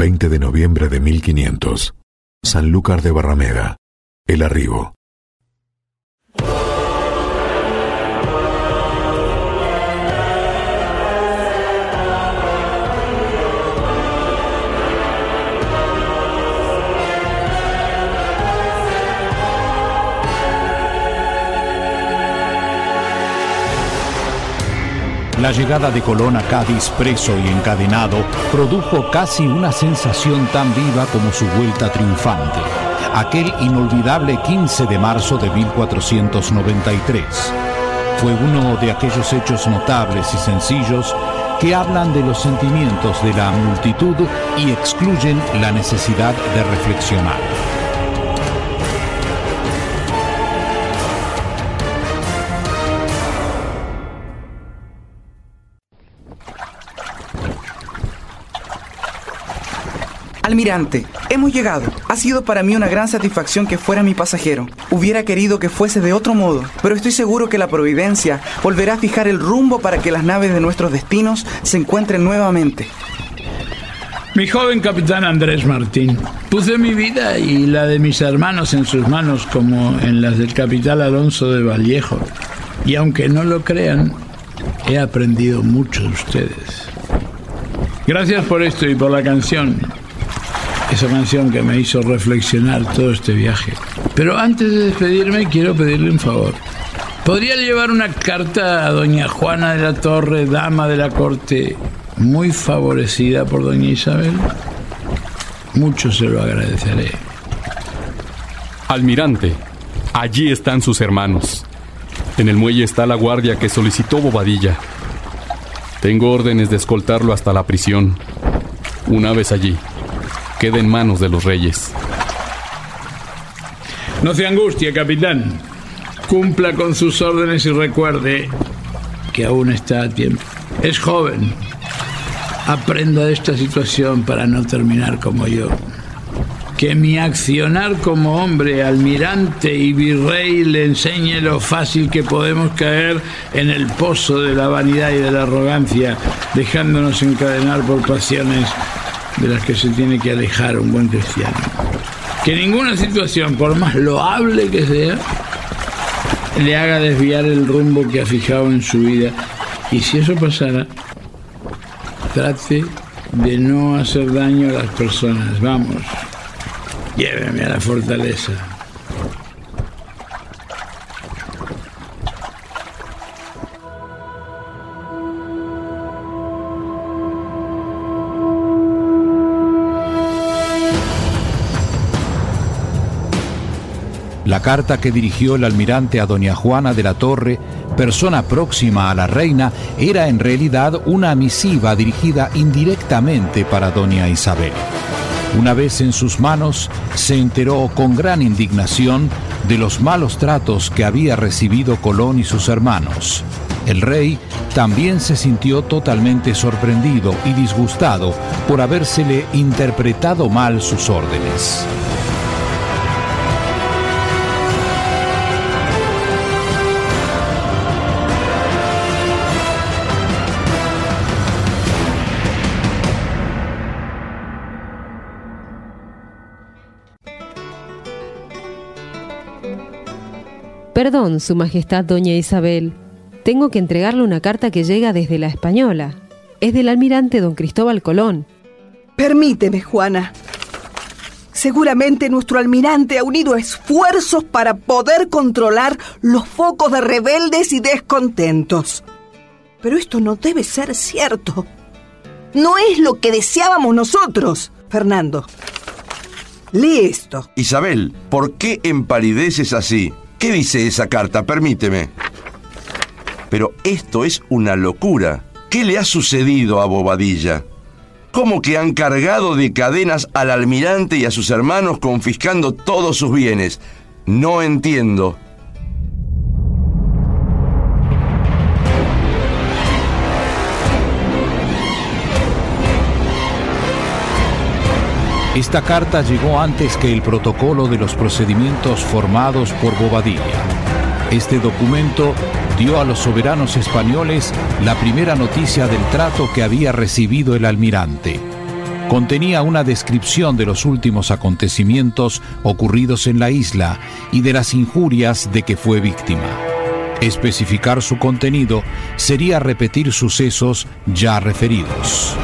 20 de noviembre de 1500. Sanlúcar de Barrameda. El arribo. La llegada de Colón a Cádiz preso y encadenado produjo casi una sensación tan viva como su vuelta triunfante, aquel inolvidable 15 de marzo de 1493. Fue uno de aquellos hechos notables y sencillos que hablan de los sentimientos de la multitud y excluyen la necesidad de reflexionar. Almirante, hemos llegado. Ha sido para mí una gran satisfacción que fuera mi pasajero. Hubiera querido que fuese de otro modo, pero estoy seguro que la Providencia volverá a fijar el rumbo para que las naves de nuestros destinos se encuentren nuevamente. Mi joven capitán Andrés Martín, puse mi vida y la de mis hermanos en sus manos como en las del capitán Alonso de Vallejo. Y aunque no lo crean, he aprendido mucho de ustedes. Gracias por esto y por la canción esa canción que me hizo reflexionar todo este viaje. Pero antes de despedirme quiero pedirle un favor. ¿Podría llevar una carta a doña Juana de la Torre, dama de la corte, muy favorecida por doña Isabel? Mucho se lo agradeceré. Almirante, allí están sus hermanos. En el muelle está la guardia que solicitó Bobadilla. Tengo órdenes de escoltarlo hasta la prisión. Una vez allí, queda en manos de los reyes. No se angustie, capitán. Cumpla con sus órdenes y recuerde que aún está a tiempo. Es joven. Aprenda de esta situación para no terminar como yo. Que mi accionar como hombre, almirante y virrey le enseñe lo fácil que podemos caer en el pozo de la vanidad y de la arrogancia, dejándonos encadenar por pasiones de las que se tiene que alejar un buen cristiano. Que ninguna situación, por más loable que sea, le haga desviar el rumbo que ha fijado en su vida. Y si eso pasara, trate de no hacer daño a las personas. Vamos, lléveme a la fortaleza. La carta que dirigió el almirante a doña Juana de la Torre, persona próxima a la reina, era en realidad una misiva dirigida indirectamente para doña Isabel. Una vez en sus manos, se enteró con gran indignación de los malos tratos que había recibido Colón y sus hermanos. El rey también se sintió totalmente sorprendido y disgustado por habérsele interpretado mal sus órdenes. Perdón, Su Majestad Doña Isabel. Tengo que entregarle una carta que llega desde la Española. Es del almirante don Cristóbal Colón. Permíteme, Juana. Seguramente nuestro almirante ha unido esfuerzos para poder controlar los focos de rebeldes y descontentos. Pero esto no debe ser cierto. No es lo que deseábamos nosotros, Fernando. Lee esto. Isabel, ¿por qué empalideces así? ¿Qué dice esa carta? Permíteme. Pero esto es una locura. ¿Qué le ha sucedido a Bobadilla? ¿Cómo que han cargado de cadenas al almirante y a sus hermanos confiscando todos sus bienes? No entiendo. Esta carta llegó antes que el protocolo de los procedimientos formados por Bobadilla. Este documento dio a los soberanos españoles la primera noticia del trato que había recibido el almirante. contenía una descripción de los últimos acontecimientos ocurridos en la isla y de las injurias de que fue víctima. Especificar su contenido sería repetir sucesos ya referidos.